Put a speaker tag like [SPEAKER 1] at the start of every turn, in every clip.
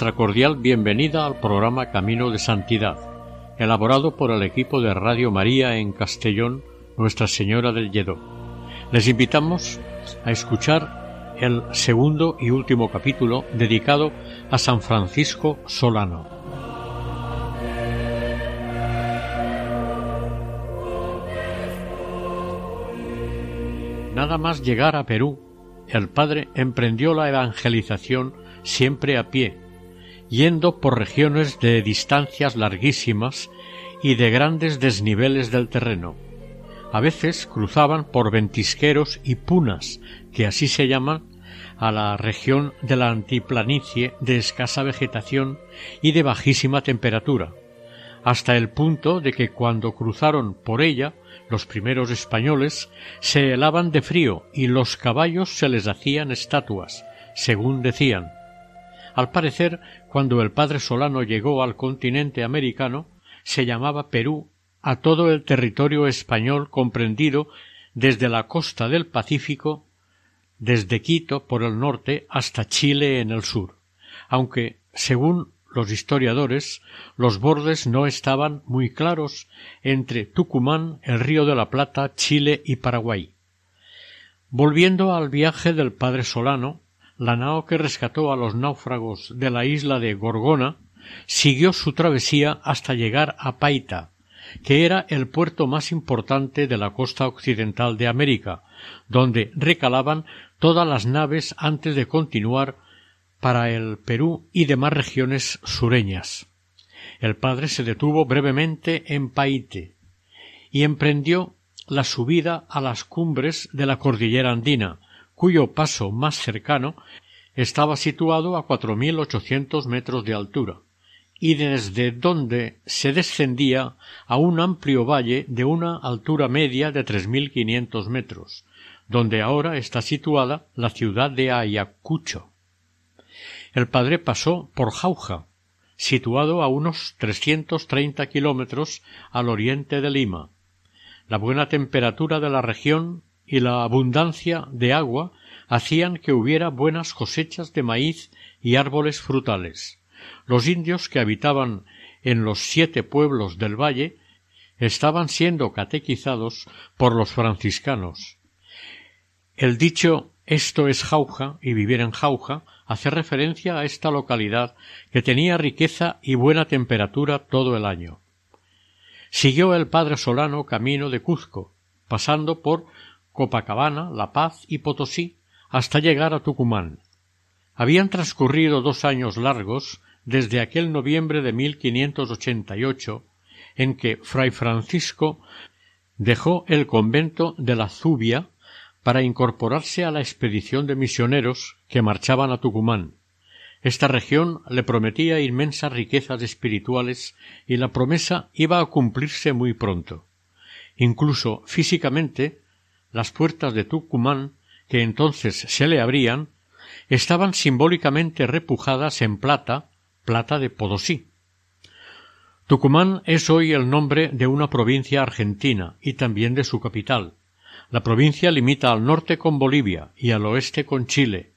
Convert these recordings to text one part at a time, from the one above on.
[SPEAKER 1] Nuestra cordial bienvenida al programa Camino de Santidad, elaborado por el equipo de Radio María en Castellón, Nuestra Señora del Lledó. Les invitamos a escuchar el segundo y último capítulo dedicado a San Francisco Solano. Nada más llegar a Perú, el padre emprendió la evangelización siempre a pie, yendo por regiones de distancias larguísimas y de grandes desniveles del terreno. A veces cruzaban por ventisqueros y punas, que así se llaman, a la región de la antiplanicie de escasa vegetación y de bajísima temperatura, hasta el punto de que cuando cruzaron por ella los primeros españoles se helaban de frío y los caballos se les hacían estatuas, según decían. Al parecer, cuando el padre Solano llegó al continente americano, se llamaba Perú a todo el territorio español comprendido desde la costa del Pacífico, desde Quito por el norte hasta Chile en el sur, aunque, según los historiadores, los bordes no estaban muy claros entre Tucumán, el río de la Plata, Chile y Paraguay. Volviendo al viaje del padre Solano, la nao que rescató a los náufragos de la isla de Gorgona siguió su travesía hasta llegar a Paita, que era el puerto más importante de la costa occidental de América, donde recalaban todas las naves antes de continuar para el Perú y demás regiones sureñas. El padre se detuvo brevemente en Paite y emprendió la subida a las cumbres de la cordillera andina, cuyo paso más cercano estaba situado a cuatro mil ochocientos metros de altura, y desde donde se descendía a un amplio valle de una altura media de tres mil quinientos metros, donde ahora está situada la ciudad de Ayacucho. El padre pasó por Jauja, situado a unos trescientos treinta kilómetros al oriente de Lima. La buena temperatura de la región y la abundancia de agua hacían que hubiera buenas cosechas de maíz y árboles frutales. Los indios que habitaban en los siete pueblos del valle estaban siendo catequizados por los franciscanos. El dicho esto es jauja y vivir en jauja hace referencia a esta localidad que tenía riqueza y buena temperatura todo el año. Siguió el padre Solano camino de Cuzco, pasando por Copacabana, La Paz y Potosí, hasta llegar a Tucumán. Habían transcurrido dos años largos desde aquel noviembre de 1588 en que Fray Francisco dejó el convento de la Zubia para incorporarse a la expedición de misioneros que marchaban a Tucumán. Esta región le prometía inmensas riquezas espirituales y la promesa iba a cumplirse muy pronto. Incluso físicamente las puertas de Tucumán, que entonces se le abrían, estaban simbólicamente repujadas en plata, plata de Podosí. Tucumán es hoy el nombre de una provincia argentina y también de su capital. La provincia limita al norte con Bolivia y al oeste con Chile.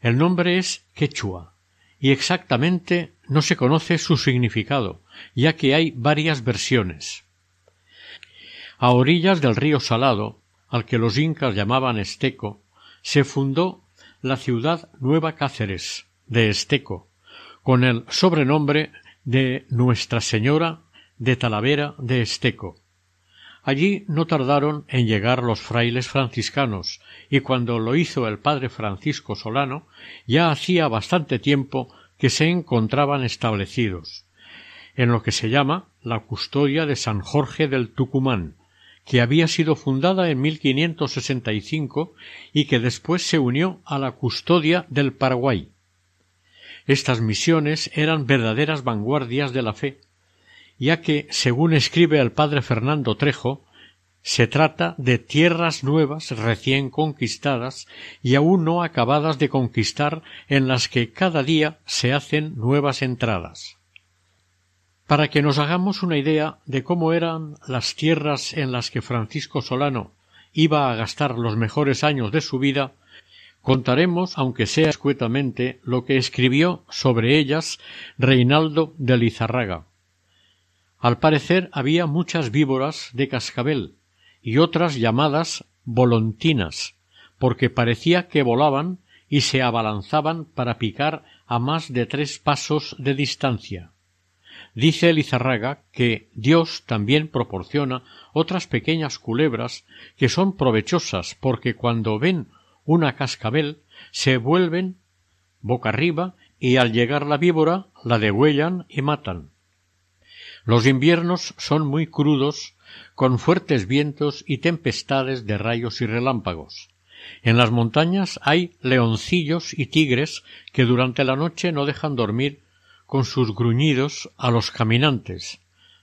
[SPEAKER 1] El nombre es quechua y exactamente no se conoce su significado, ya que hay varias versiones. A orillas del río Salado, al que los incas llamaban Esteco, se fundó la ciudad Nueva Cáceres de Esteco, con el sobrenombre de Nuestra Señora de Talavera de Esteco. Allí no tardaron en llegar los frailes franciscanos, y cuando lo hizo el padre Francisco Solano, ya hacía bastante tiempo que se encontraban establecidos en lo que se llama la custodia de San Jorge del Tucumán, que había sido fundada en 1565 y que después se unió a la custodia del Paraguay. Estas misiones eran verdaderas vanguardias de la fe, ya que, según escribe el padre Fernando Trejo, se trata de tierras nuevas recién conquistadas y aún no acabadas de conquistar en las que cada día se hacen nuevas entradas. Para que nos hagamos una idea de cómo eran las tierras en las que Francisco Solano iba a gastar los mejores años de su vida, contaremos, aunque sea escuetamente, lo que escribió sobre ellas Reinaldo de Lizarraga. Al parecer había muchas víboras de cascabel y otras llamadas volontinas, porque parecía que volaban y se abalanzaban para picar a más de tres pasos de distancia. Dice Lizarraga que Dios también proporciona otras pequeñas culebras que son provechosas porque cuando ven una cascabel se vuelven boca arriba y al llegar la víbora la degüellan y matan. Los inviernos son muy crudos, con fuertes vientos y tempestades de rayos y relámpagos. En las montañas hay leoncillos y tigres que durante la noche no dejan dormir con sus gruñidos a los caminantes.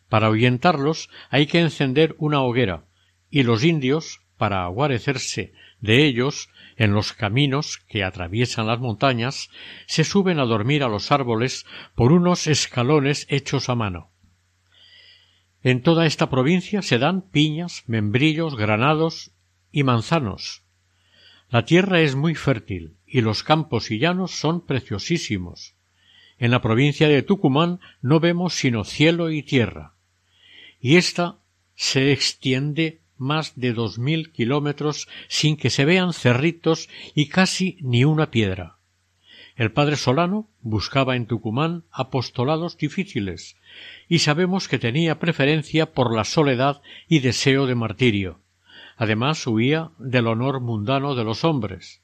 [SPEAKER 1] Para ahuyentarlos hay que encender una hoguera, y los indios, para aguarecerse de ellos en los caminos que atraviesan las montañas, se suben a dormir a los árboles por unos escalones hechos a mano. En toda esta provincia se dan piñas, membrillos, granados y manzanos. La tierra es muy fértil y los campos y llanos son preciosísimos. En la provincia de Tucumán no vemos sino cielo y tierra, y ésta se extiende más de dos mil kilómetros sin que se vean cerritos y casi ni una piedra. El padre Solano buscaba en Tucumán apostolados difíciles, y sabemos que tenía preferencia por la soledad y deseo de martirio. Además huía del honor mundano de los hombres.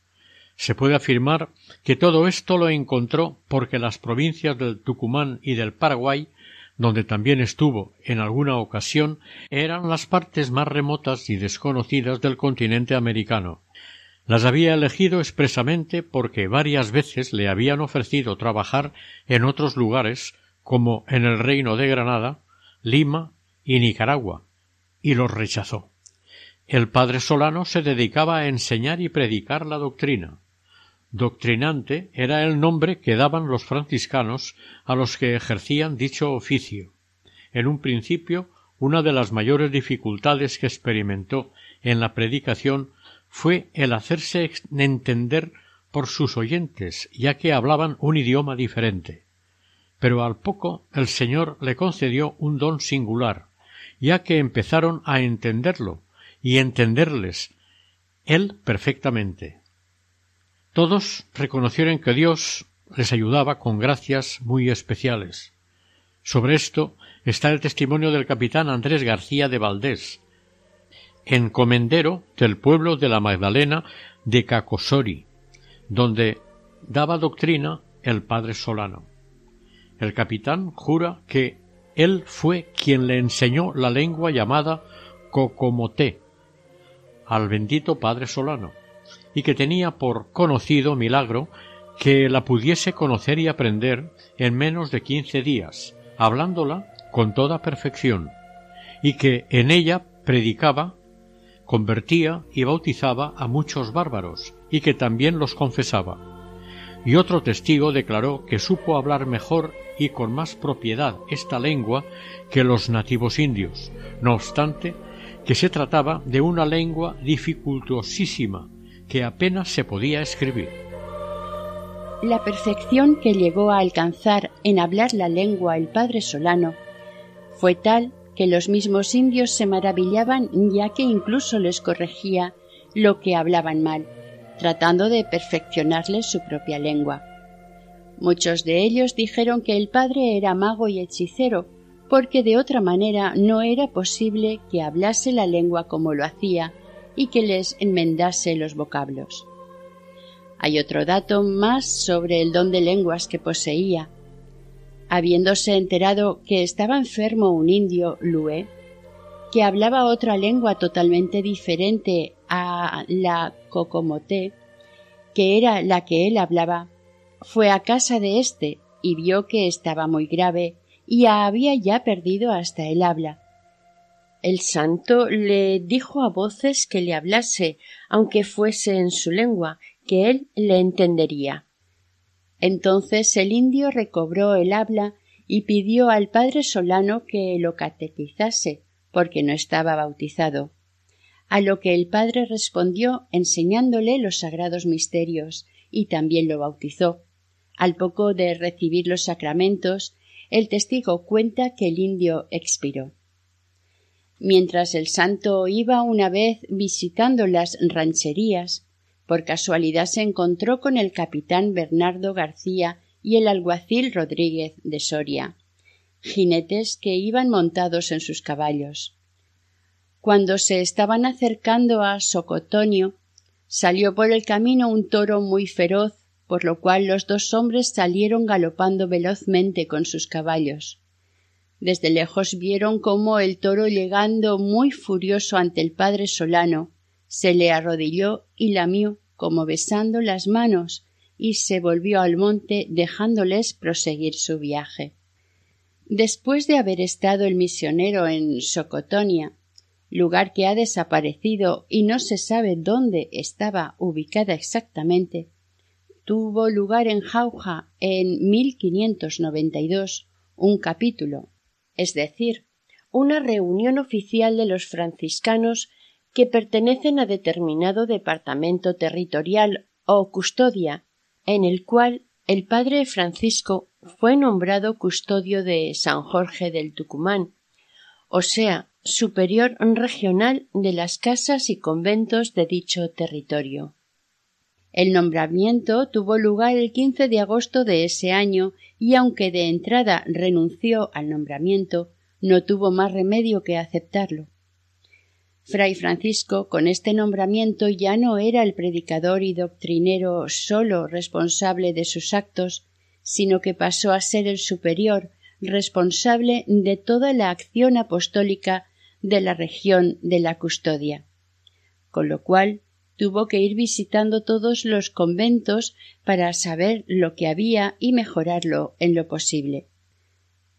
[SPEAKER 1] Se puede afirmar que todo esto lo encontró porque las provincias del Tucumán y del Paraguay, donde también estuvo en alguna ocasión, eran las partes más remotas y desconocidas del continente americano. Las había elegido expresamente porque varias veces le habían ofrecido trabajar en otros lugares, como en el Reino de Granada, Lima y Nicaragua, y los rechazó. El padre Solano se dedicaba a enseñar y predicar la doctrina. Doctrinante era el nombre que daban los franciscanos a los que ejercían dicho oficio. En un principio, una de las mayores dificultades que experimentó en la predicación fue el hacerse entender por sus oyentes, ya que hablaban un idioma diferente. Pero al poco el Señor le concedió un don singular, ya que empezaron a entenderlo y entenderles él perfectamente. Todos reconocieron que Dios les ayudaba con gracias muy especiales. Sobre esto está el testimonio del capitán Andrés García de Valdés, encomendero del pueblo de la Magdalena de Cacosori, donde daba doctrina el padre Solano. El capitán jura que él fue quien le enseñó la lengua llamada Cocomoté al bendito padre Solano, y que tenía por conocido milagro que la pudiese conocer y aprender en menos de quince días, hablándola con toda perfección, y que en ella predicaba, convertía y bautizaba a muchos bárbaros, y que también los confesaba. Y otro testigo declaró que supo hablar mejor y con más propiedad esta lengua que los nativos indios, no obstante que se trataba de una lengua dificultosísima, que apenas se podía escribir.
[SPEAKER 2] La perfección que llegó a alcanzar en hablar la lengua el padre Solano fue tal que los mismos indios se maravillaban ya que incluso les corregía lo que hablaban mal, tratando de perfeccionarles su propia lengua. Muchos de ellos dijeron que el padre era mago y hechicero, porque de otra manera no era posible que hablase la lengua como lo hacía y que les enmendase los vocablos. Hay otro dato más sobre el don de lenguas que poseía. Habiéndose enterado que estaba enfermo un indio, Lue, que hablaba otra lengua totalmente diferente a la cocomoté, que era la que él hablaba, fue a casa de éste y vio que estaba muy grave y había ya perdido hasta el habla. El santo le dijo a voces que le hablase, aunque fuese en su lengua, que él le entendería. Entonces el indio recobró el habla y pidió al padre Solano que lo catequizase, porque no estaba bautizado. A lo que el padre respondió enseñándole los sagrados misterios y también lo bautizó. Al poco de recibir los sacramentos, el testigo cuenta que el indio expiró. Mientras el santo iba una vez visitando las rancherías, por casualidad se encontró con el capitán Bernardo García y el alguacil Rodríguez de Soria, jinetes que iban montados en sus caballos. Cuando se estaban acercando a Socotonio, salió por el camino un toro muy feroz por lo cual los dos hombres salieron galopando velozmente con sus caballos. Desde lejos vieron cómo el toro llegando muy furioso ante el padre Solano, se le arrodilló y lamió como besando las manos y se volvió al monte dejándoles proseguir su viaje. Después de haber estado el misionero en Socotonia, lugar que ha desaparecido y no se sabe dónde estaba ubicada exactamente, tuvo lugar en Jauja en 1592 un capítulo, es decir, una reunión oficial de los franciscanos que pertenecen a determinado departamento territorial o custodia, en el cual el padre Francisco fue nombrado custodio de San Jorge del Tucumán, o sea, superior regional de las casas y conventos de dicho territorio. El nombramiento tuvo lugar el 15 de agosto de ese año y aunque de entrada renunció al nombramiento, no tuvo más remedio que aceptarlo. Fray Francisco, con este nombramiento, ya no era el predicador y doctrinero solo responsable de sus actos, sino que pasó a ser el superior, responsable de toda la acción apostólica de la región de la custodia. Con lo cual tuvo que ir visitando todos los conventos para saber lo que había y mejorarlo en lo posible.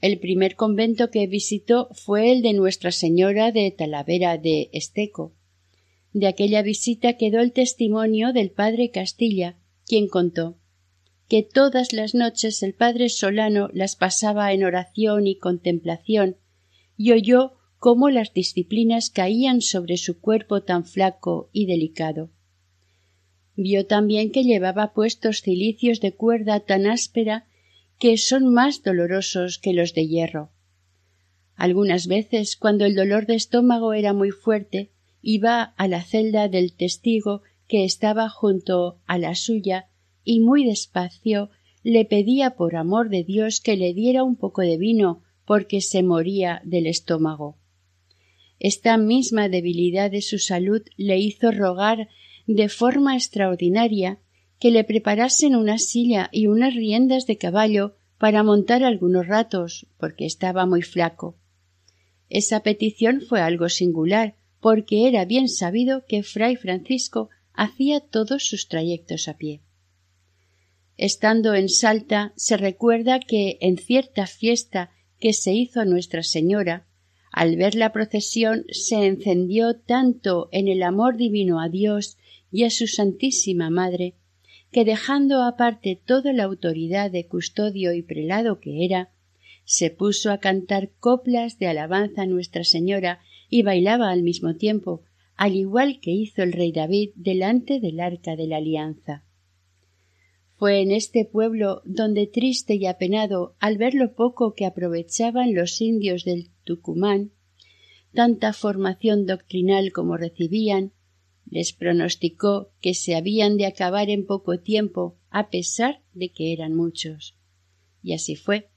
[SPEAKER 2] El primer convento que visitó fue el de Nuestra Señora de Talavera de Esteco. De aquella visita quedó el testimonio del padre Castilla, quien contó que todas las noches el padre Solano las pasaba en oración y contemplación, y oyó cómo las disciplinas caían sobre su cuerpo tan flaco y delicado. Vio también que llevaba puestos cilicios de cuerda tan áspera que son más dolorosos que los de hierro. Algunas veces, cuando el dolor de estómago era muy fuerte, iba a la celda del testigo que estaba junto a la suya y muy despacio le pedía por amor de Dios que le diera un poco de vino porque se moría del estómago. Esta misma debilidad de su salud le hizo rogar de forma extraordinaria que le preparasen una silla y unas riendas de caballo para montar algunos ratos, porque estaba muy flaco. Esa petición fue algo singular, porque era bien sabido que fray Francisco hacía todos sus trayectos a pie. Estando en Salta, se recuerda que en cierta fiesta que se hizo a Nuestra Señora, al ver la procesión se encendió tanto en el amor divino a Dios y a su Santísima Madre, que dejando aparte toda la autoridad de custodio y prelado que era, se puso a cantar coplas de alabanza a Nuestra Señora y bailaba al mismo tiempo, al igual que hizo el rey David delante del arca de la alianza. Fue en este pueblo donde triste y apenado al ver lo poco que aprovechaban los indios del Tucumán, tanta formación doctrinal como recibían, les pronosticó que se habían de acabar en poco tiempo, a pesar de que eran muchos. Y así fue,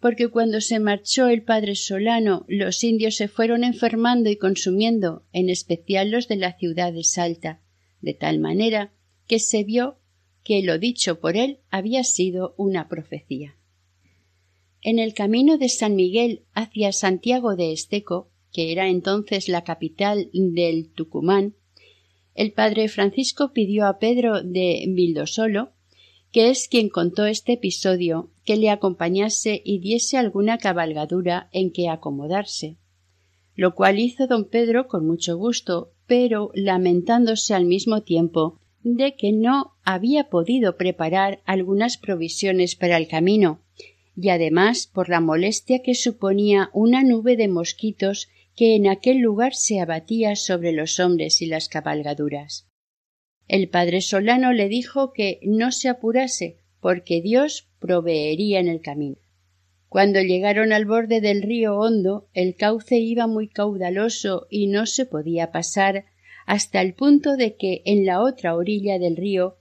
[SPEAKER 2] porque cuando se marchó el padre Solano los indios se fueron enfermando y consumiendo, en especial los de la ciudad de Salta, de tal manera que se vio que lo dicho por él había sido una profecía. En el camino de San Miguel hacia Santiago de Esteco, que era entonces la capital del Tucumán, el padre Francisco pidió a Pedro de Vildosolo, que es quien contó este episodio, que le acompañase y diese alguna cabalgadura en que acomodarse, lo cual hizo don Pedro con mucho gusto, pero lamentándose al mismo tiempo de que no había podido preparar algunas provisiones para el camino, y además por la molestia que suponía una nube de mosquitos que en aquel lugar se abatía sobre los hombres y las cabalgaduras. El padre Solano le dijo que no se apurase, porque Dios proveería en el camino. Cuando llegaron al borde del río Hondo, el cauce iba muy caudaloso y no se podía pasar hasta el punto de que en la otra orilla del río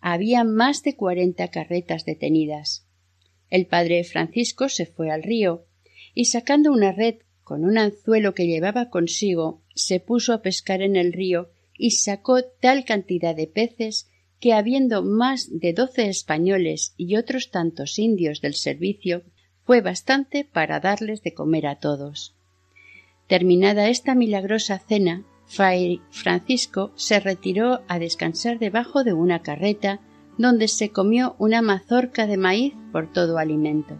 [SPEAKER 2] había más de cuarenta carretas detenidas. El padre Francisco se fue al río y sacando una red con un anzuelo que llevaba consigo, se puso a pescar en el río y sacó tal cantidad de peces que habiendo más de doce españoles y otros tantos indios del servicio, fue bastante para darles de comer a todos. Terminada esta milagrosa cena, Fray Francisco se retiró a descansar debajo de una carreta donde se comió una mazorca de maíz por todo alimento.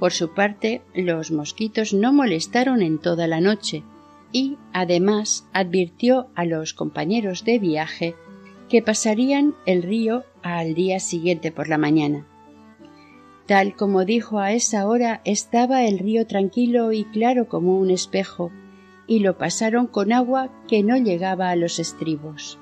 [SPEAKER 2] Por su parte, los mosquitos no molestaron en toda la noche y, además, advirtió a los compañeros de viaje que pasarían el río al día siguiente por la mañana. Tal como dijo a esa hora estaba el río tranquilo y claro como un espejo, y lo pasaron con agua que no llegaba a los estribos.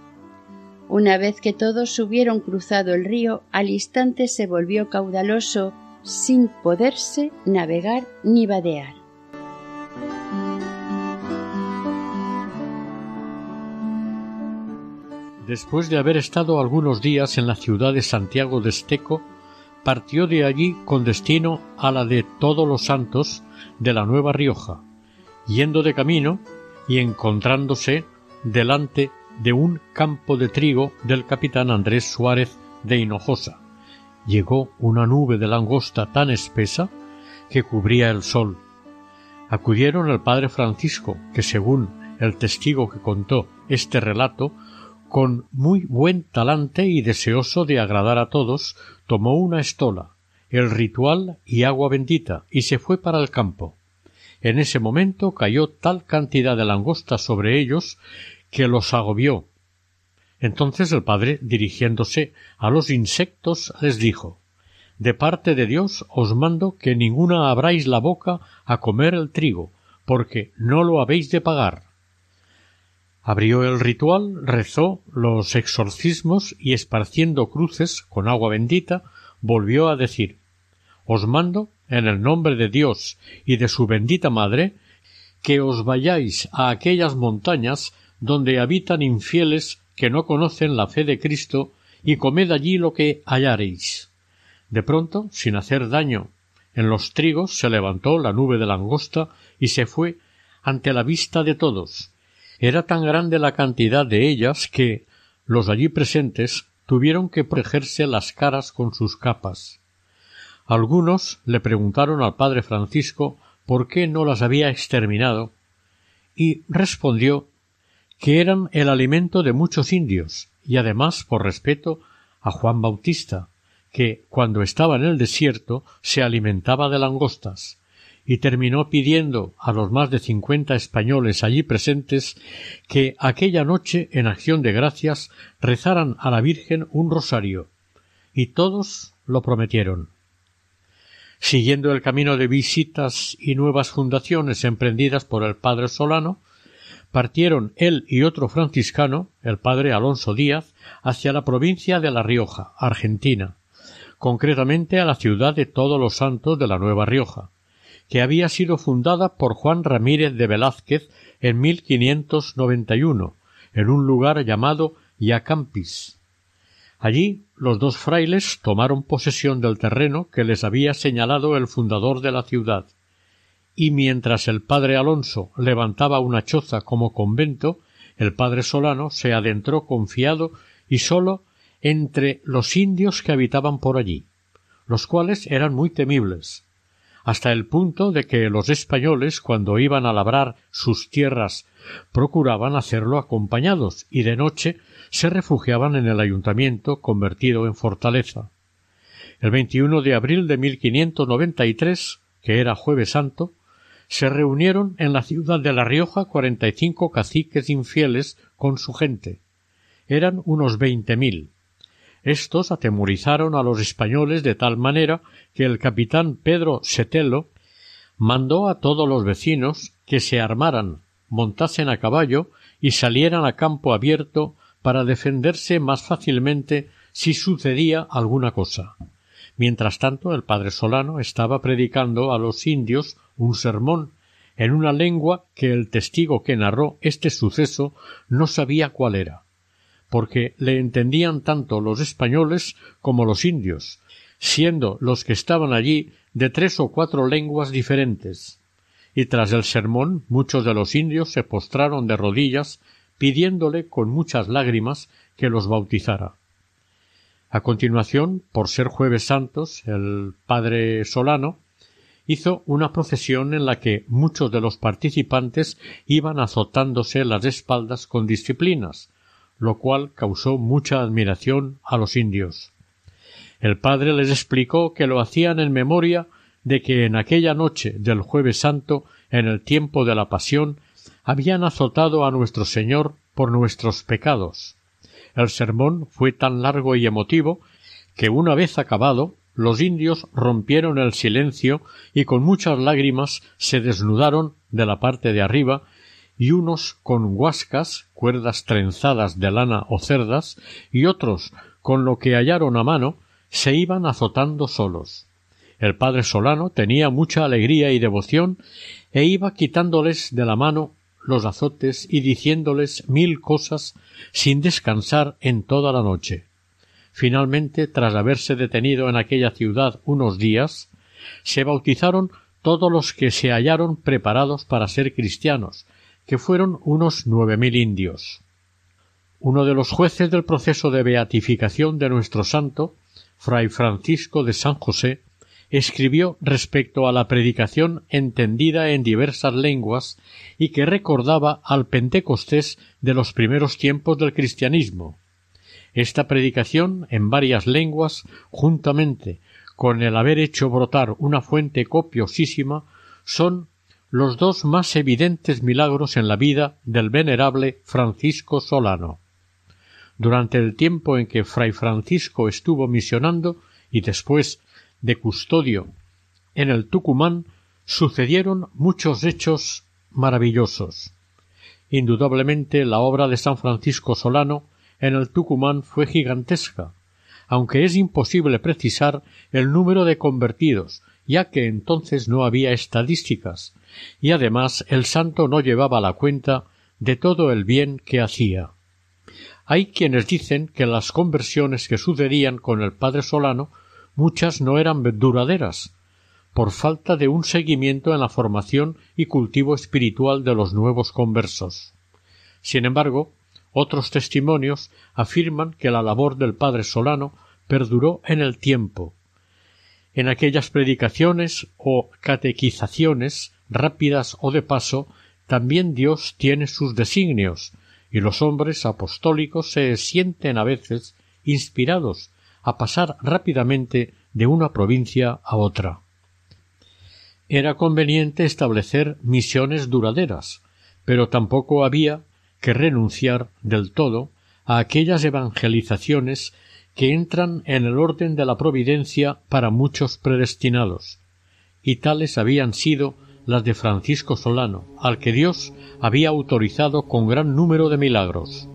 [SPEAKER 2] Una vez que todos hubieron cruzado el río, al instante se volvió caudaloso sin poderse navegar ni vadear.
[SPEAKER 1] Después de haber estado algunos días en la ciudad de Santiago de Esteco, partió de allí con destino a la de Todos los Santos de la Nueva Rioja, yendo de camino y encontrándose delante de un campo de trigo del capitán Andrés Suárez de Hinojosa. Llegó una nube de langosta tan espesa que cubría el sol. Acudieron el padre Francisco, que según el testigo que contó este relato, con muy buen talante y deseoso de agradar a todos, tomó una estola, el ritual y agua bendita, y se fue para el campo. En ese momento cayó tal cantidad de langosta sobre ellos que los agobió. Entonces el padre, dirigiéndose a los insectos, les dijo De parte de Dios os mando que ninguna abráis la boca a comer el trigo, porque no lo habéis de pagar. Abrió el ritual, rezó los exorcismos y esparciendo cruces con agua bendita, volvió a decir Os mando en el nombre de Dios y de su bendita Madre, que os vayáis a aquellas montañas donde habitan infieles que no conocen la fe de Cristo, y comed allí lo que hallareis. De pronto, sin hacer daño, en los trigos se levantó la nube de langosta y se fue ante la vista de todos. Era tan grande la cantidad de ellas que los allí presentes tuvieron que protegerse las caras con sus capas. Algunos le preguntaron al padre Francisco por qué no las había exterminado, y respondió que eran el alimento de muchos indios, y además por respeto a Juan Bautista, que cuando estaba en el desierto se alimentaba de langostas, y terminó pidiendo a los más de cincuenta españoles allí presentes que aquella noche en acción de gracias rezaran a la Virgen un rosario, y todos lo prometieron siguiendo el camino de visitas y nuevas fundaciones emprendidas por el padre Solano, partieron él y otro franciscano, el padre Alonso Díaz, hacia la provincia de La Rioja, Argentina, concretamente a la ciudad de Todos los Santos de la Nueva Rioja, que había sido fundada por Juan Ramírez de Velázquez en 1591, en un lugar llamado Yacampis. Allí los dos frailes tomaron posesión del terreno que les había señalado el fundador de la ciudad, y mientras el padre Alonso levantaba una choza como convento, el padre Solano se adentró confiado y solo entre los indios que habitaban por allí, los cuales eran muy temibles, hasta el punto de que los españoles, cuando iban a labrar sus tierras, procuraban hacerlo acompañados y de noche se refugiaban en el ayuntamiento convertido en fortaleza. El 21 de abril de 1593, que era jueves santo, se reunieron en la ciudad de La Rioja cuarenta y cinco caciques infieles con su gente. Eran unos veinte mil. Estos atemorizaron a los españoles de tal manera que el capitán Pedro Setelo mandó a todos los vecinos que se armaran, montasen a caballo y salieran a campo abierto para defenderse más fácilmente si sucedía alguna cosa. Mientras tanto, el padre Solano estaba predicando a los indios un sermón en una lengua que el testigo que narró este suceso no sabía cuál era porque le entendían tanto los españoles como los indios, siendo los que estaban allí de tres o cuatro lenguas diferentes. Y tras el sermón muchos de los indios se postraron de rodillas pidiéndole con muchas lágrimas que los bautizara. A continuación, por ser jueves santos, el padre Solano hizo una procesión en la que muchos de los participantes iban azotándose las espaldas con disciplinas, lo cual causó mucha admiración a los indios. El padre les explicó que lo hacían en memoria de que en aquella noche del jueves santo, en el tiempo de la pasión, habían azotado a nuestro Señor por nuestros pecados. El sermón fue tan largo y emotivo que una vez acabado los indios rompieron el silencio y con muchas lágrimas se desnudaron de la parte de arriba y unos con guascas, cuerdas trenzadas de lana o cerdas, y otros con lo que hallaron a mano, se iban azotando solos. El padre Solano tenía mucha alegría y devoción, e iba quitándoles de la mano los azotes y diciéndoles mil cosas sin descansar en toda la noche. Finalmente, tras haberse detenido en aquella ciudad unos días, se bautizaron todos los que se hallaron preparados para ser cristianos, que fueron unos nueve mil indios. Uno de los jueces del proceso de beatificación de nuestro santo, fray Francisco de San José, escribió respecto a la predicación entendida en diversas lenguas y que recordaba al Pentecostés de los primeros tiempos del cristianismo. Esta predicación en varias lenguas, juntamente con el haber hecho brotar una fuente copiosísima, son los dos más evidentes milagros en la vida del venerable Francisco Solano. Durante el tiempo en que fray Francisco estuvo misionando y después de custodio en el Tucumán sucedieron muchos hechos maravillosos. Indudablemente la obra de San Francisco Solano en el Tucumán fue gigantesca, aunque es imposible precisar el número de convertidos, ya que entonces no había estadísticas, y además el santo no llevaba la cuenta de todo el bien que hacía. Hay quienes dicen que las conversiones que sucedían con el padre Solano muchas no eran duraderas, por falta de un seguimiento en la formación y cultivo espiritual de los nuevos conversos. Sin embargo, otros testimonios afirman que la labor del padre Solano perduró en el tiempo. En aquellas predicaciones o catequizaciones rápidas o de paso, también Dios tiene sus designios, y los hombres apostólicos se sienten a veces inspirados a pasar rápidamente de una provincia a otra. Era conveniente establecer misiones duraderas, pero tampoco había que renunciar del todo a aquellas evangelizaciones que entran en el orden de la providencia para muchos predestinados, y tales habían sido las de Francisco Solano, al que Dios había autorizado con gran número de milagros.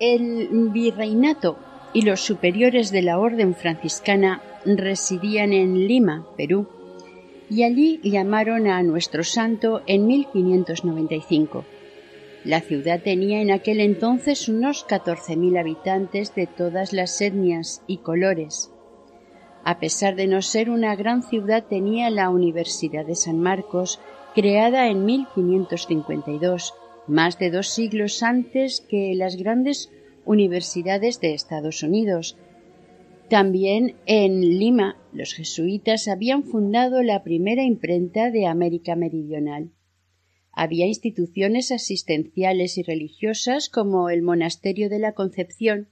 [SPEAKER 2] El virreinato y los superiores de la orden franciscana residían en Lima, Perú, y allí llamaron a nuestro santo en 1595. La ciudad tenía en aquel entonces unos 14.000 habitantes de todas las etnias y colores. A pesar de no ser una gran ciudad, tenía la Universidad de San Marcos, creada en 1552, más de dos siglos antes que las grandes universidades de Estados Unidos. También en Lima los jesuitas habían fundado la primera imprenta de América Meridional. Había instituciones asistenciales y religiosas como el Monasterio de la Concepción,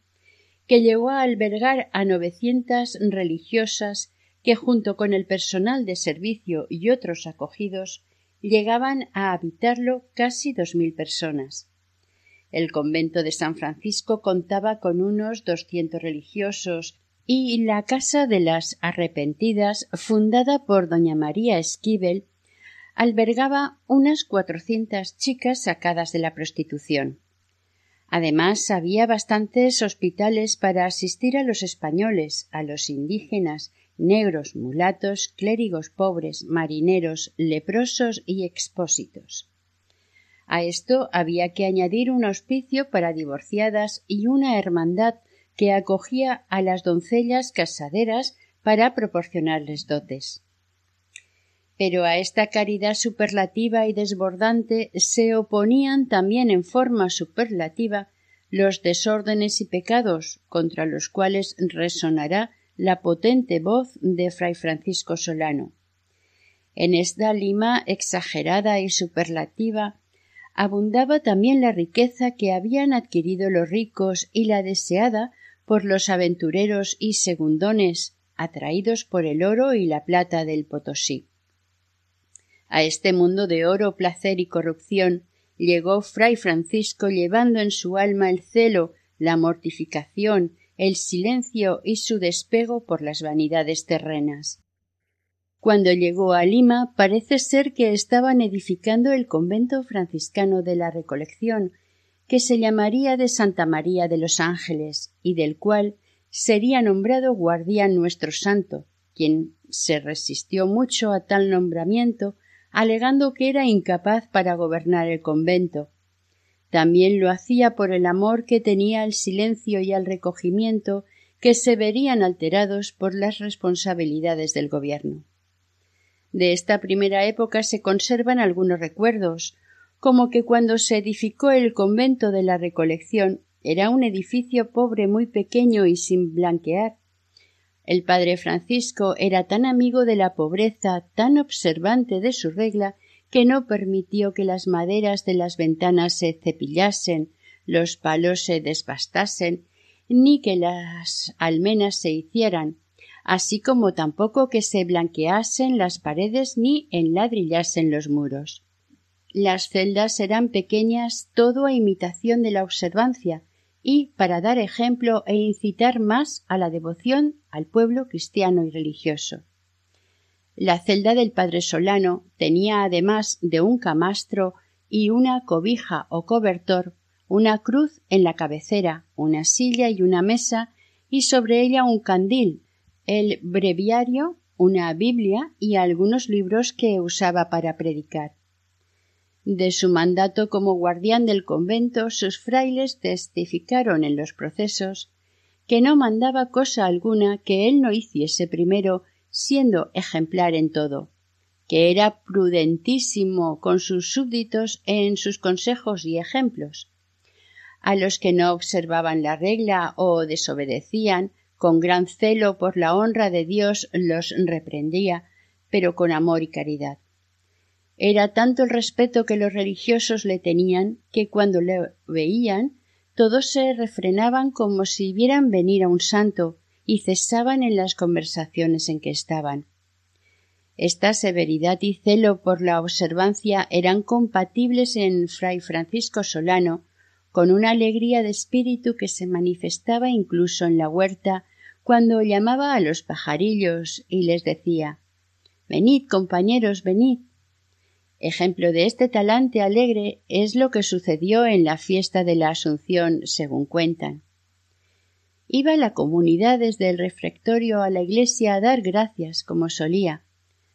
[SPEAKER 2] que llegó a albergar a novecientas religiosas que junto con el personal de servicio y otros acogidos llegaban a habitarlo casi dos mil personas. El convento de San Francisco contaba con unos doscientos religiosos y la Casa de las Arrepentidas, fundada por doña María Esquivel, albergaba unas cuatrocientas chicas sacadas de la prostitución. Además, había bastantes hospitales para asistir a los españoles, a los indígenas, negros, mulatos, clérigos pobres, marineros, leprosos y expósitos. A esto había que añadir un hospicio para divorciadas y una hermandad que acogía a las doncellas casaderas para proporcionarles dotes. Pero a esta caridad superlativa y desbordante se oponían también en forma superlativa los desórdenes y pecados contra los cuales resonará la potente voz de fray Francisco Solano. En esta Lima exagerada y superlativa abundaba también la riqueza que habían adquirido los ricos y la deseada por los aventureros y segundones atraídos por el oro y la plata del Potosí. A este mundo de oro, placer y corrupción llegó fray Francisco llevando en su alma el celo, la mortificación, el silencio y su despego por las vanidades terrenas. Cuando llegó a Lima parece ser que estaban edificando el convento franciscano de la Recolección, que se llamaría de Santa María de los Ángeles, y del cual sería nombrado guardián nuestro santo, quien se resistió mucho a tal nombramiento, alegando que era incapaz para gobernar el convento. También lo hacía por el amor que tenía al silencio y al recogimiento que se verían alterados por las responsabilidades del gobierno. De esta primera época se conservan algunos recuerdos, como que cuando se edificó el convento de la Recolección era un edificio pobre muy pequeño y sin blanquear. El padre Francisco era tan amigo de la pobreza, tan observante de su regla, que no permitió que las maderas de las ventanas se cepillasen, los palos se desbastasen, ni que las almenas se hicieran, así como tampoco que se blanqueasen las paredes ni enladrillasen los muros. Las celdas eran pequeñas todo a imitación de la observancia y para dar ejemplo e incitar más a la devoción al pueblo cristiano y religioso. La celda del padre Solano tenía además de un camastro y una cobija o cobertor, una cruz en la cabecera, una silla y una mesa, y sobre ella un candil, el breviario, una Biblia y algunos libros que usaba para predicar. De su mandato como guardián del convento, sus frailes testificaron en los procesos que no mandaba cosa alguna que él no hiciese primero, siendo ejemplar en todo, que era prudentísimo con sus súbditos en sus consejos y ejemplos. A los que no observaban la regla o desobedecían, con gran celo por la honra de Dios los reprendía, pero con amor y caridad. Era tanto el respeto que los religiosos le tenían que cuando le veían todos se refrenaban como si vieran venir a un santo y cesaban en las conversaciones en que estaban. Esta severidad y celo por la observancia eran compatibles en fray Francisco Solano con una alegría de espíritu que se manifestaba incluso en la huerta cuando llamaba a los pajarillos y les decía Venid, compañeros, venid Ejemplo de este talante alegre es lo que sucedió en la fiesta de la Asunción, según cuentan. Iba la comunidad desde el refectorio a la iglesia a dar gracias, como solía.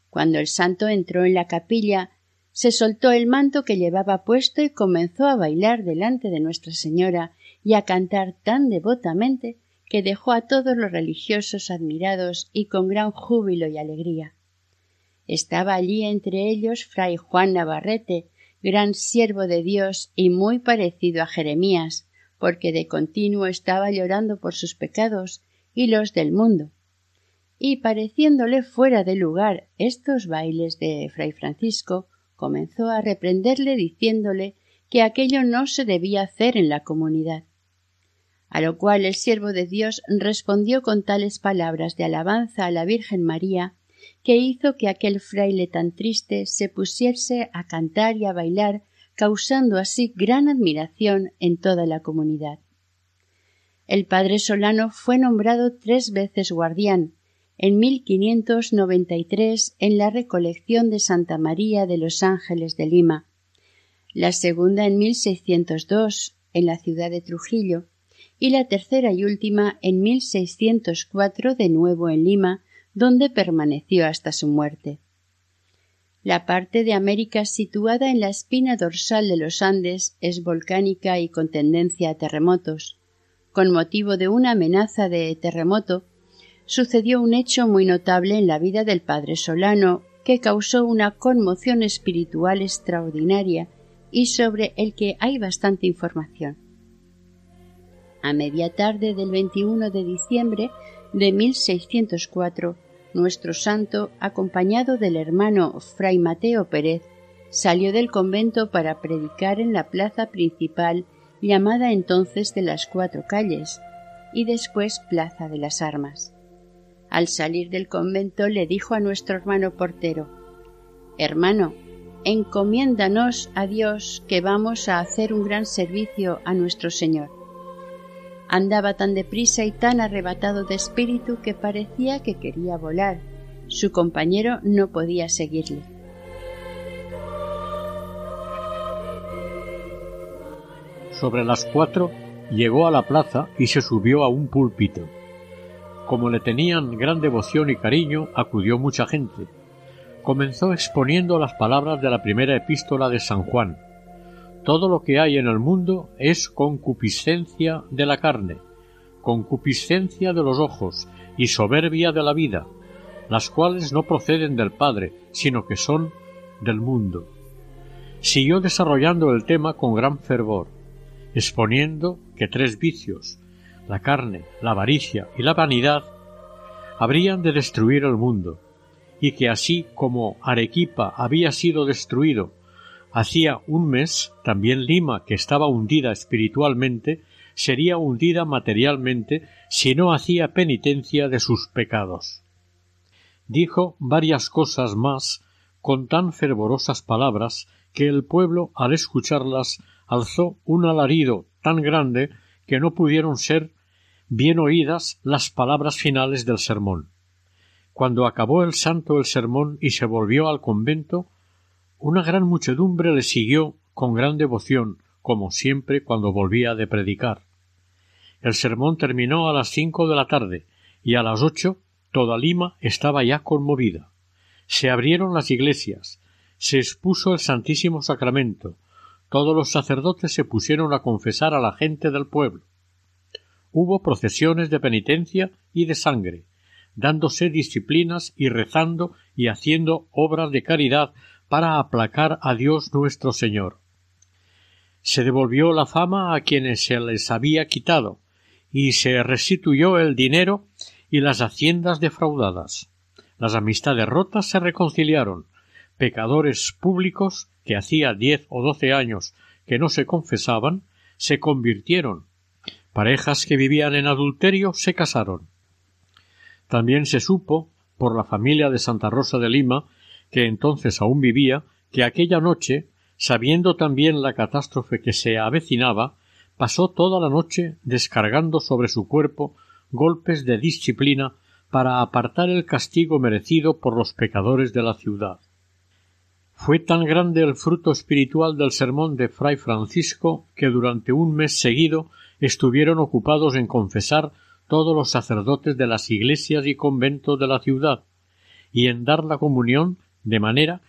[SPEAKER 2] Cuando el santo entró en la capilla, se soltó el manto que llevaba puesto y comenzó a bailar delante de Nuestra Señora y a cantar tan devotamente que dejó a todos los religiosos admirados y con gran júbilo y alegría. Estaba allí entre ellos fray Juan Navarrete, gran siervo de Dios y muy parecido a Jeremías, porque de continuo estaba llorando por sus pecados y los del mundo. Y pareciéndole fuera de lugar estos bailes de fray Francisco, comenzó a reprenderle diciéndole que aquello no se debía hacer en la comunidad. A lo cual el siervo de Dios respondió con tales palabras de alabanza a la Virgen María que hizo que aquel fraile tan triste se pusiese a cantar y a bailar, causando así gran admiración en toda la comunidad. El padre Solano fue nombrado tres veces guardián, en 1593 en la recolección de Santa María de los Ángeles de Lima, la segunda en 1602 en la ciudad de Trujillo y la tercera y última en 1604 de nuevo en Lima, donde permaneció hasta su muerte. La parte de América situada en la espina dorsal de los Andes es volcánica y con tendencia a terremotos. Con motivo de una amenaza de terremoto, sucedió un hecho muy notable en la vida del padre Solano que causó una conmoción espiritual extraordinaria y sobre el que hay bastante información. A media tarde del 21 de diciembre de 1604, nuestro santo, acompañado del hermano fray Mateo Pérez, salió del convento para predicar en la plaza principal llamada entonces de las cuatro calles y después plaza de las armas. Al salir del convento le dijo a nuestro hermano portero Hermano, encomiéndanos a Dios que vamos a hacer un gran servicio a nuestro Señor. Andaba tan deprisa y tan arrebatado de espíritu que parecía que quería volar. Su compañero no podía seguirle.
[SPEAKER 1] Sobre las cuatro llegó a la plaza y se subió a un púlpito. Como le tenían gran devoción y cariño, acudió mucha gente. Comenzó exponiendo las palabras de la primera epístola de San Juan, todo lo que hay en el mundo es concupiscencia de la carne, concupiscencia de los ojos y soberbia de la vida, las cuales no proceden del Padre, sino que son del mundo. Siguió desarrollando el tema con gran fervor, exponiendo que tres vicios, la carne, la avaricia y la vanidad, habrían de destruir el mundo, y que así como Arequipa había sido destruido Hacía un mes también Lima, que estaba hundida espiritualmente, sería hundida materialmente si no hacía penitencia de sus pecados. Dijo varias cosas más con tan fervorosas palabras que el pueblo al escucharlas alzó un alarido tan grande que no pudieron ser bien oídas las palabras finales del sermón. Cuando acabó el santo el sermón y se volvió al convento, una gran muchedumbre le siguió con gran devoción, como siempre cuando volvía de predicar. El sermón terminó a las cinco de la tarde, y a las ocho toda Lima estaba ya conmovida. Se abrieron las iglesias, se expuso el Santísimo Sacramento, todos los sacerdotes se pusieron a confesar a la gente del pueblo. Hubo procesiones de penitencia y de sangre, dándose disciplinas y rezando y haciendo obras de caridad para aplacar a Dios nuestro Señor. Se devolvió la fama a quienes se les había quitado, y se restituyó el dinero y las haciendas defraudadas. Las amistades rotas se reconciliaron. Pecadores públicos, que hacía diez o doce años que no se confesaban, se convirtieron. Parejas que vivían en adulterio se casaron. También se supo, por la familia de Santa Rosa de Lima, que entonces aún vivía, que aquella noche, sabiendo también la catástrofe que se avecinaba, pasó toda la noche descargando sobre su cuerpo golpes de disciplina para apartar el castigo merecido por los pecadores de la ciudad. Fue tan grande el fruto espiritual del sermón de Fray Francisco que durante un mes seguido estuvieron ocupados en confesar todos los sacerdotes de las iglesias y conventos de la ciudad y en dar la comunión de manera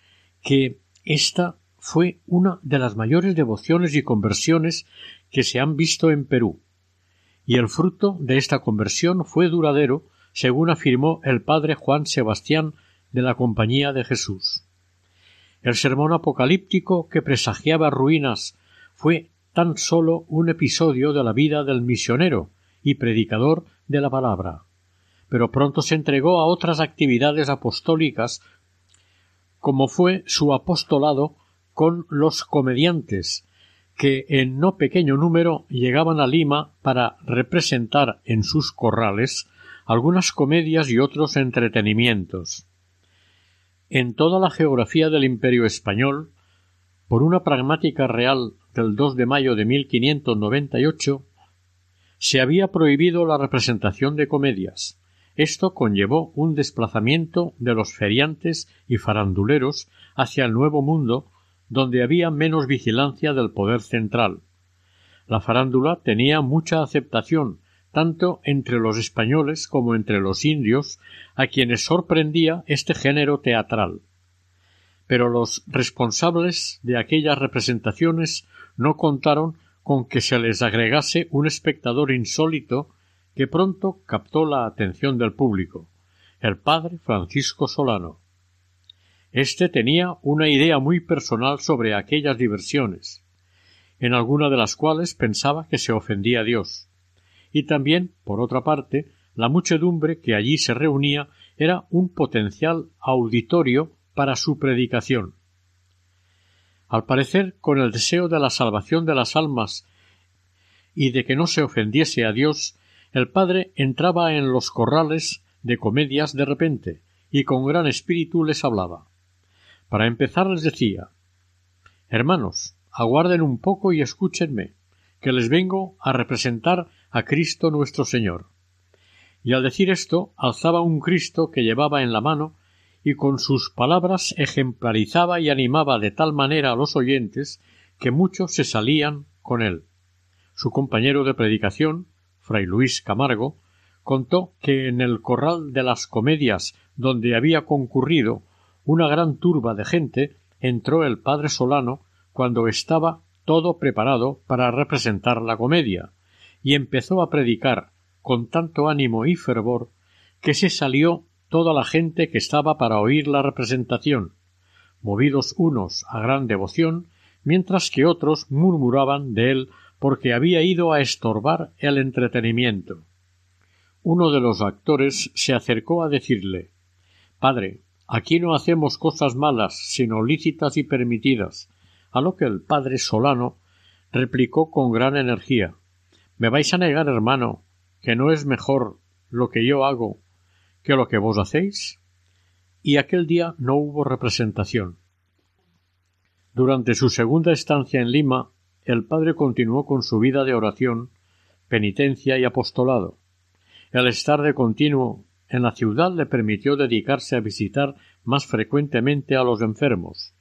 [SPEAKER 1] que esta fue una de las mayores devociones y conversiones que se han visto en Perú. Y el fruto de esta conversión fue duradero, según afirmó el padre Juan Sebastián de la Compañía de Jesús. El sermón apocalíptico que presagiaba ruinas fue tan solo un episodio de la vida del misionero y predicador de la palabra, pero pronto se entregó a otras actividades apostólicas como fue su apostolado con los comediantes, que en no pequeño número llegaban a Lima para representar en sus corrales algunas comedias y otros entretenimientos. En toda la geografía del Imperio español, por una pragmática real del 2 de mayo de 1598, se había prohibido la representación de comedias, esto conllevó un desplazamiento de los feriantes y faranduleros hacia el Nuevo Mundo, donde había menos vigilancia del poder central. La farándula tenía mucha aceptación, tanto entre los españoles como entre los indios, a quienes sorprendía este género teatral. Pero los responsables de aquellas representaciones no contaron con que se les agregase un espectador insólito que pronto captó la atención del público, el padre Francisco Solano. Este tenía una idea muy personal sobre aquellas diversiones, en alguna de las cuales pensaba que se ofendía a Dios. Y también, por otra parte, la muchedumbre que allí se reunía era un potencial auditorio para su predicación. Al parecer, con el deseo de la salvación de las almas y de que no se ofendiese a Dios, el padre entraba en los corrales de comedias de repente y con gran espíritu les hablaba. Para empezar les decía Hermanos, aguarden un poco y escúchenme, que les vengo a representar a Cristo nuestro Señor. Y al decir esto alzaba un Cristo que llevaba en la mano y con sus palabras ejemplarizaba y animaba de tal manera a los oyentes que muchos se salían con él. Su compañero de predicación, fray Luis Camargo, contó que en el corral de las comedias donde había concurrido una gran turba de gente entró el padre Solano cuando estaba todo preparado para representar la comedia, y empezó a predicar con tanto ánimo y fervor que se salió toda la gente que estaba para oír la representación, movidos unos a gran devoción, mientras que otros murmuraban de él porque había ido a estorbar el entretenimiento. Uno de los actores se acercó a decirle Padre, aquí no hacemos cosas malas, sino lícitas y permitidas, a lo que el padre Solano replicó con gran energía Me vais a negar, hermano, que no es mejor lo que yo hago que lo que vos hacéis. Y aquel día no hubo representación. Durante su segunda estancia en Lima el padre continuó con su vida de oración, penitencia y apostolado. El estar de continuo en la ciudad le permitió dedicarse a visitar más frecuentemente a los enfermos.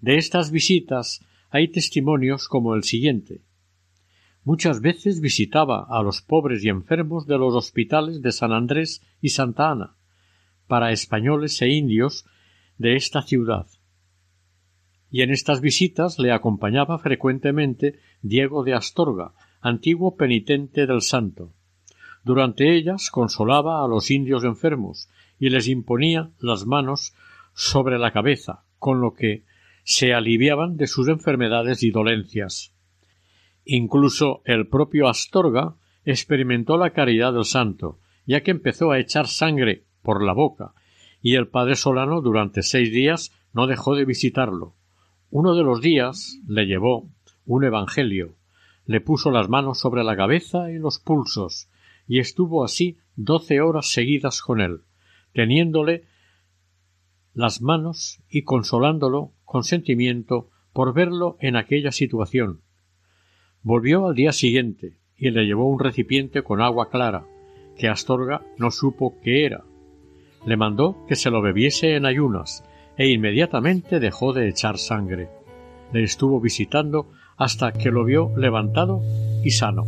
[SPEAKER 1] De estas visitas hay testimonios como el siguiente. Muchas veces visitaba a los pobres y enfermos de los hospitales de San Andrés y Santa Ana, para españoles e indios de esta ciudad, y en estas visitas le acompañaba frecuentemente Diego de Astorga, antiguo penitente del santo. Durante ellas consolaba a los indios enfermos y les imponía las manos sobre la cabeza, con lo que se aliviaban de sus enfermedades y dolencias. Incluso el propio Astorga experimentó la caridad del santo, ya que empezó a echar sangre por la boca, y el padre Solano durante seis días no dejó de visitarlo, uno de los días le llevó un Evangelio, le puso las manos sobre la cabeza y los pulsos, y estuvo así doce horas seguidas con él, teniéndole las manos y consolándolo con sentimiento por verlo en aquella situación. Volvió al día siguiente y le llevó un recipiente con agua clara, que Astorga no supo qué era. Le mandó que se lo bebiese en ayunas e inmediatamente dejó de echar sangre. Le estuvo visitando hasta que lo vio levantado y sano.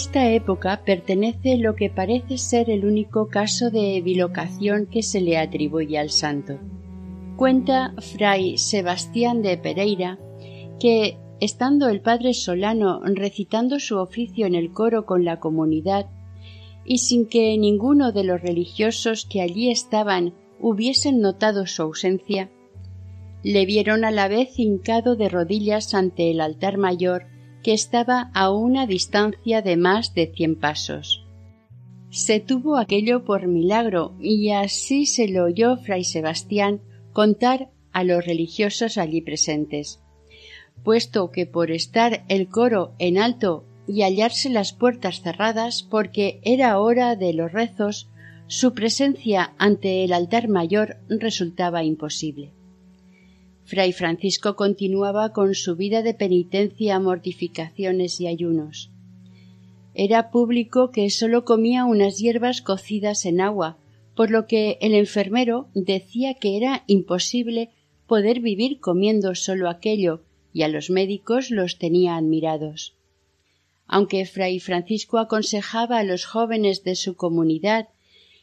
[SPEAKER 2] Esta época pertenece lo que parece ser el único caso de bilocación que se le atribuye al santo. Cuenta fray Sebastián de Pereira que, estando el padre Solano recitando su oficio en el coro con la comunidad, y sin que ninguno de los religiosos que allí estaban hubiesen notado su ausencia, le vieron a la vez hincado de rodillas ante el altar mayor que estaba a una distancia de más de cien pasos. Se tuvo aquello por milagro y así se lo oyó fray Sebastián contar a los religiosos allí presentes, puesto que por estar el coro en alto y hallarse las puertas cerradas porque era hora de los rezos, su presencia ante el altar mayor resultaba imposible. Fray Francisco continuaba con su vida de penitencia, mortificaciones y ayunos. Era público que sólo comía unas hierbas cocidas en agua, por lo que el enfermero decía que era imposible poder vivir comiendo sólo aquello, y a los médicos los tenía admirados. Aunque Fray Francisco aconsejaba a los jóvenes de su comunidad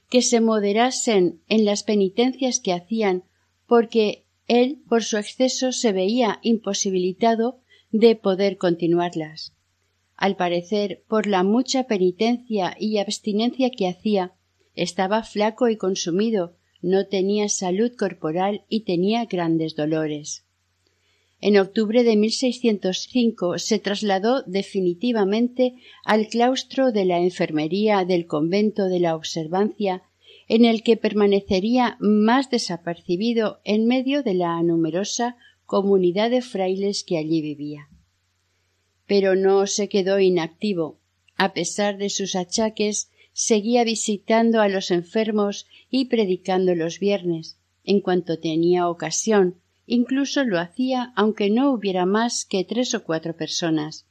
[SPEAKER 2] que se moderasen en las penitencias que hacían, porque él por su exceso se veía imposibilitado de poder continuarlas. Al parecer, por la mucha penitencia y abstinencia que hacía, estaba flaco y consumido, no tenía salud corporal y tenía grandes dolores. En octubre de 1605 se trasladó definitivamente al claustro de la enfermería del convento de la observancia en el que permanecería más desapercibido en medio de la numerosa comunidad de frailes que allí vivía. Pero no se quedó inactivo. A pesar de sus achaques, seguía visitando a los enfermos y predicando los viernes, en cuanto tenía ocasión, incluso lo hacía aunque no hubiera más que tres o cuatro personas.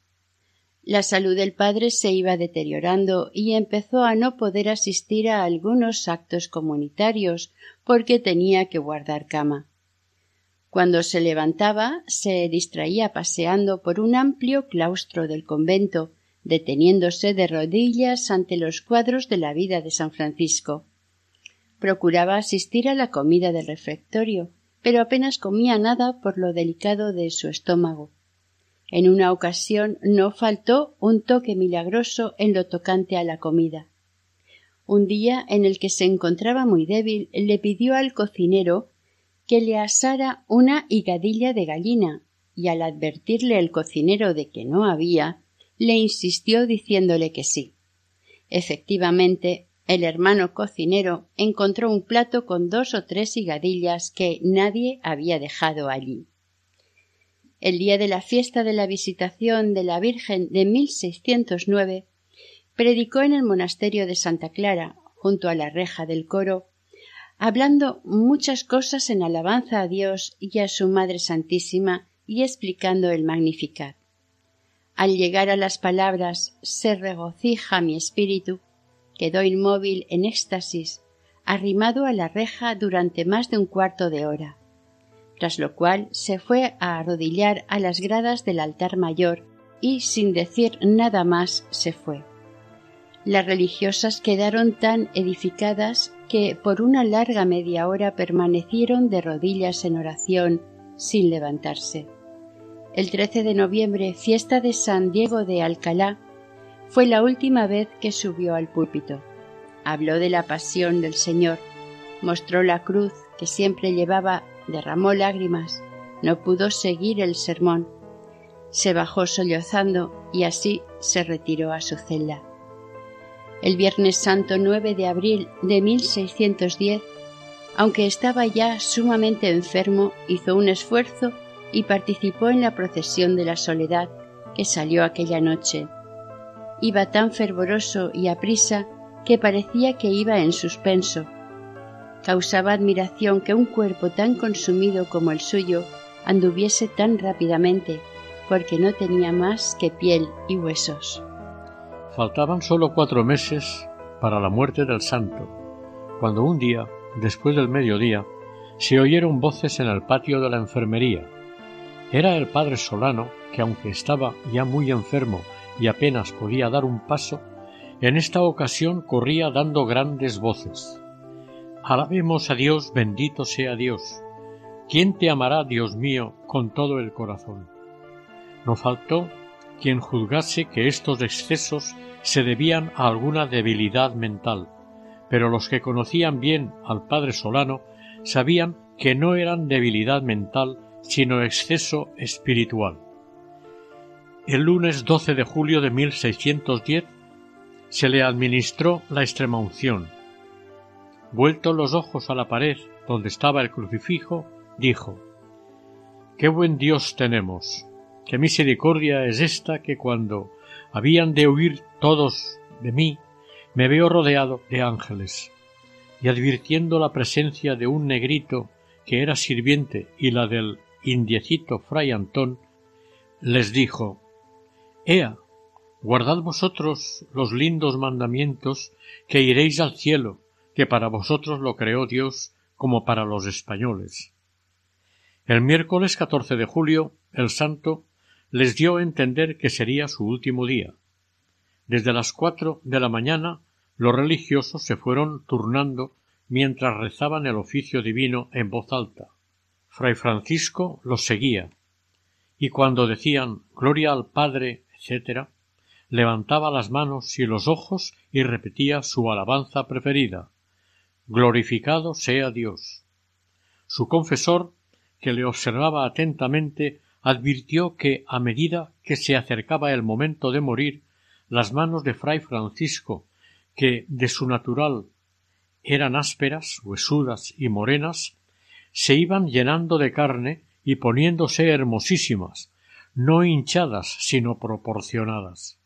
[SPEAKER 2] La salud del padre se iba deteriorando y empezó a no poder asistir a algunos actos comunitarios porque tenía que guardar cama. Cuando se levantaba se distraía paseando por un amplio claustro del convento, deteniéndose de rodillas ante los cuadros de la vida de San Francisco. Procuraba asistir a la comida del refectorio, pero apenas comía nada por lo delicado de su estómago en una ocasión no faltó un toque milagroso en lo tocante a la comida. Un día en el que se encontraba muy débil, le pidió al cocinero que le asara una higadilla de gallina, y al advertirle el cocinero de que no había, le insistió diciéndole que sí. Efectivamente, el hermano cocinero encontró un plato con dos o tres higadillas que nadie había dejado allí el día de la fiesta de la visitación de la Virgen de 1609, predicó en el monasterio de Santa Clara, junto a la reja del coro, hablando muchas cosas en alabanza a Dios y a su Madre Santísima y explicando el Magnificat. Al llegar a las palabras se regocija mi espíritu, quedó inmóvil en éxtasis, arrimado a la reja durante más de un cuarto de hora tras lo cual se fue a arrodillar a las gradas del altar mayor y sin decir nada más se fue. Las religiosas quedaron tan edificadas que por una larga media hora permanecieron de rodillas en oración sin levantarse. El 13 de noviembre, fiesta de San Diego de Alcalá, fue la última vez que subió al púlpito. Habló de la pasión del Señor, mostró la cruz que siempre llevaba derramó lágrimas, no pudo seguir el sermón. Se bajó sollozando y así se retiró a su celda. El Viernes Santo 9 de abril de 1610, aunque estaba ya sumamente enfermo, hizo un esfuerzo y participó en la procesión de la soledad que salió aquella noche. Iba tan fervoroso y aprisa que parecía que iba en suspenso, Causaba admiración que un cuerpo tan consumido como el suyo anduviese tan rápidamente, porque no tenía más que piel y huesos.
[SPEAKER 1] Faltaban solo cuatro meses para la muerte del santo, cuando un día, después del mediodía, se oyeron voces en el patio de la enfermería. Era el padre Solano, que aunque estaba ya muy enfermo y apenas podía dar un paso, en esta ocasión corría dando grandes voces. Alabemos a Dios, bendito sea Dios. ¿Quién te amará, Dios mío, con todo el corazón? No faltó quien juzgase que estos excesos se debían a alguna debilidad mental, pero los que conocían bien al padre Solano sabían que no eran debilidad mental, sino exceso espiritual. El lunes 12 de julio de 1610 se le administró la extremaunción. Vueltos los ojos a la pared donde estaba el crucifijo, dijo Qué buen Dios tenemos, qué misericordia es esta que cuando habían de huir todos de mí, me veo rodeado de ángeles. Y advirtiendo la presencia de un negrito que era sirviente y la del indiecito fray Antón, les dijo Ea, guardad vosotros los lindos mandamientos que iréis al cielo, que para vosotros lo creó Dios como para los españoles. El miércoles 14 de julio, el santo les dio a entender que sería su último día. Desde las cuatro de la mañana los religiosos se fueron turnando mientras rezaban el oficio divino en voz alta. Fray Francisco los seguía, y cuando decían Gloria al Padre, etc., levantaba las manos y los ojos y repetía su alabanza preferida Glorificado sea Dios. Su confesor que le observaba atentamente, advirtió que, a medida que se acercaba el momento de morir, las manos de fray Francisco, que de su natural eran ásperas, huesudas y morenas, se iban llenando de carne y poniéndose hermosísimas, no hinchadas, sino proporcionadas.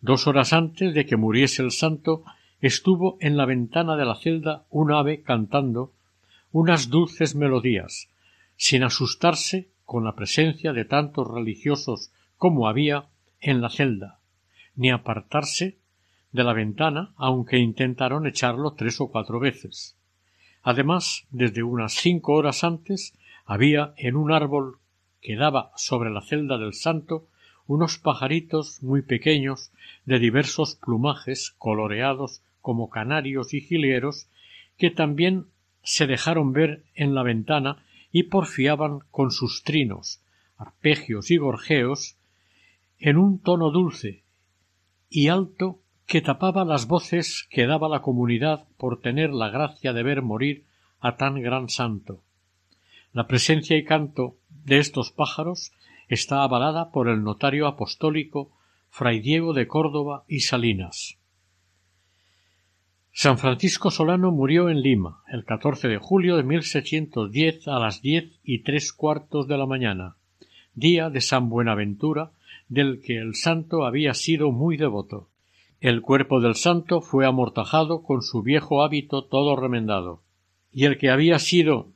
[SPEAKER 1] Dos horas antes de que muriese el santo, estuvo en la ventana de la celda un ave cantando unas dulces melodías, sin asustarse con la presencia de tantos religiosos como había en la celda, ni apartarse de la ventana, aunque intentaron echarlo tres o cuatro veces. Además, desde unas cinco horas antes, había en un árbol que daba sobre la celda del santo unos pajaritos muy pequeños de diversos plumajes coloreados como canarios y jilgueros que también se dejaron ver en la ventana y porfiaban con sus trinos, arpegios y gorjeos en un tono dulce y alto que tapaba las voces que daba la comunidad por tener la gracia de ver morir a tan gran santo. La presencia y canto de estos pájaros está avalada por el notario apostólico Fray Diego de Córdoba y Salinas. San Francisco Solano murió en Lima el 14 de julio de 1610 a las diez y tres cuartos de la mañana, día de San Buenaventura, del que el santo había sido muy devoto. El cuerpo del santo fue amortajado con su viejo hábito todo remendado, y el que había sido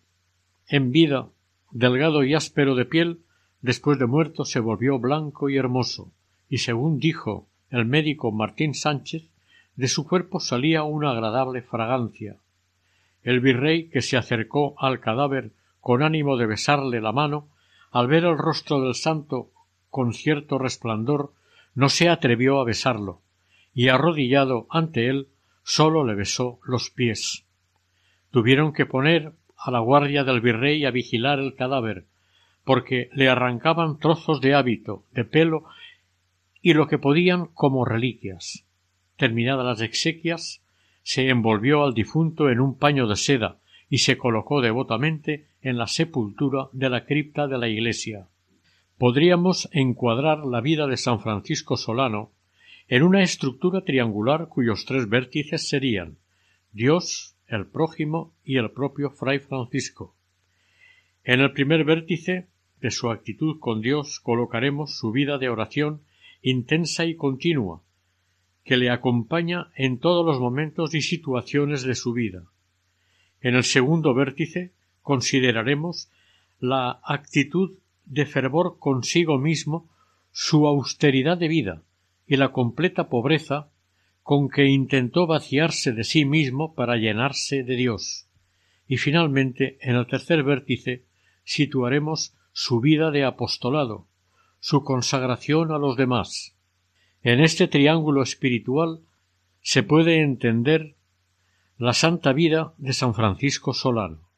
[SPEAKER 1] en vida delgado y áspero de piel, después de muerto se volvió blanco y hermoso, y según dijo el médico Martín Sánchez, de su cuerpo salía una agradable fragancia. El virrey, que se acercó al cadáver con ánimo de besarle la mano, al ver el rostro del santo con cierto resplandor, no se atrevió a besarlo, y arrodillado ante él sólo le besó los pies. Tuvieron que poner a la guardia del virrey a vigilar el cadáver, porque le arrancaban trozos de hábito, de pelo y lo que podían como reliquias. Terminadas las exequias, se envolvió al difunto en un paño de seda y se colocó devotamente en la sepultura de la cripta de la iglesia. Podríamos encuadrar la vida de San Francisco Solano en una estructura triangular cuyos tres vértices serían Dios, el prójimo y el propio Fray Francisco. En el primer vértice de su actitud con Dios colocaremos su vida de oración intensa y continua, que le acompaña en todos los momentos y situaciones de su vida. En el segundo vértice consideraremos la actitud de fervor consigo mismo, su austeridad de vida y la completa pobreza con que intentó vaciarse de sí mismo para llenarse de Dios. Y finalmente, en el tercer vértice, situaremos su vida de apostolado, su consagración a los demás. En este triángulo espiritual se puede entender la santa vida de San Francisco Solano.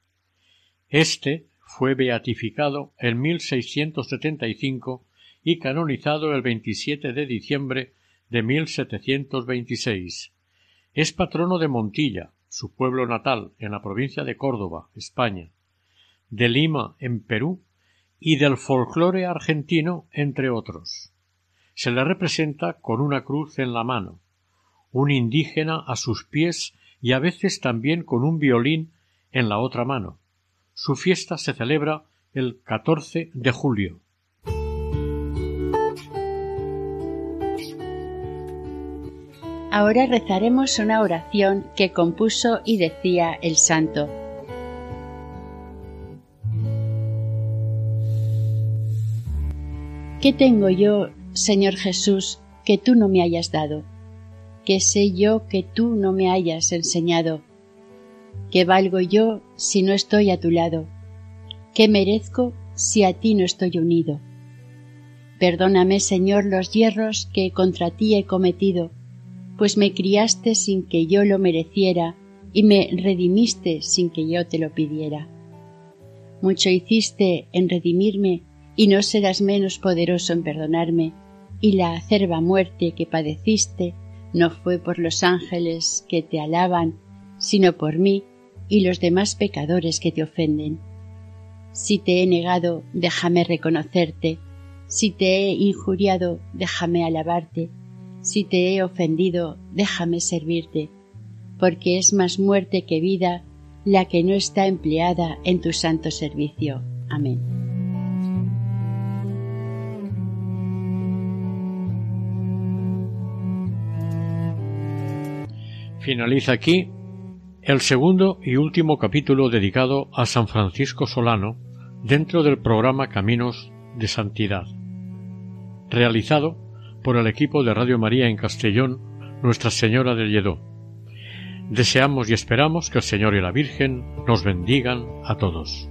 [SPEAKER 1] Este fue beatificado en 1675 y canonizado el 27 de diciembre de 1726. Es patrono de Montilla, su pueblo natal, en la provincia de Córdoba, España, de Lima, en Perú, y del folclore argentino, entre otros. Se le representa con una cruz en la mano, un indígena a sus pies y a veces también con un violín en la otra mano. Su fiesta se celebra el 14 de julio.
[SPEAKER 2] Ahora rezaremos una oración que compuso y decía el santo. ¿Qué tengo yo, Señor Jesús, que tú no me hayas dado? ¿Qué sé yo que tú no me hayas enseñado? ¿Qué valgo yo si no estoy a tu lado? ¿Qué merezco si a ti no estoy unido? Perdóname, Señor, los hierros que contra ti he cometido, pues me criaste sin que yo lo mereciera y me redimiste sin que yo te lo pidiera. Mucho hiciste en redimirme y no serás menos poderoso en perdonarme, y la acerba muerte que padeciste no fue por los ángeles que te alaban, sino por mí y los demás pecadores que te ofenden. Si te he negado, déjame reconocerte, si te he injuriado, déjame alabarte, si te he ofendido, déjame servirte, porque es más muerte que vida la que no está empleada en tu santo servicio. Amén.
[SPEAKER 1] Finaliza aquí el segundo y último capítulo dedicado a San Francisco Solano dentro del programa Caminos de Santidad, realizado por el equipo de Radio María en Castellón, Nuestra Señora del Lledó. Deseamos y esperamos que el Señor y la Virgen nos bendigan a todos.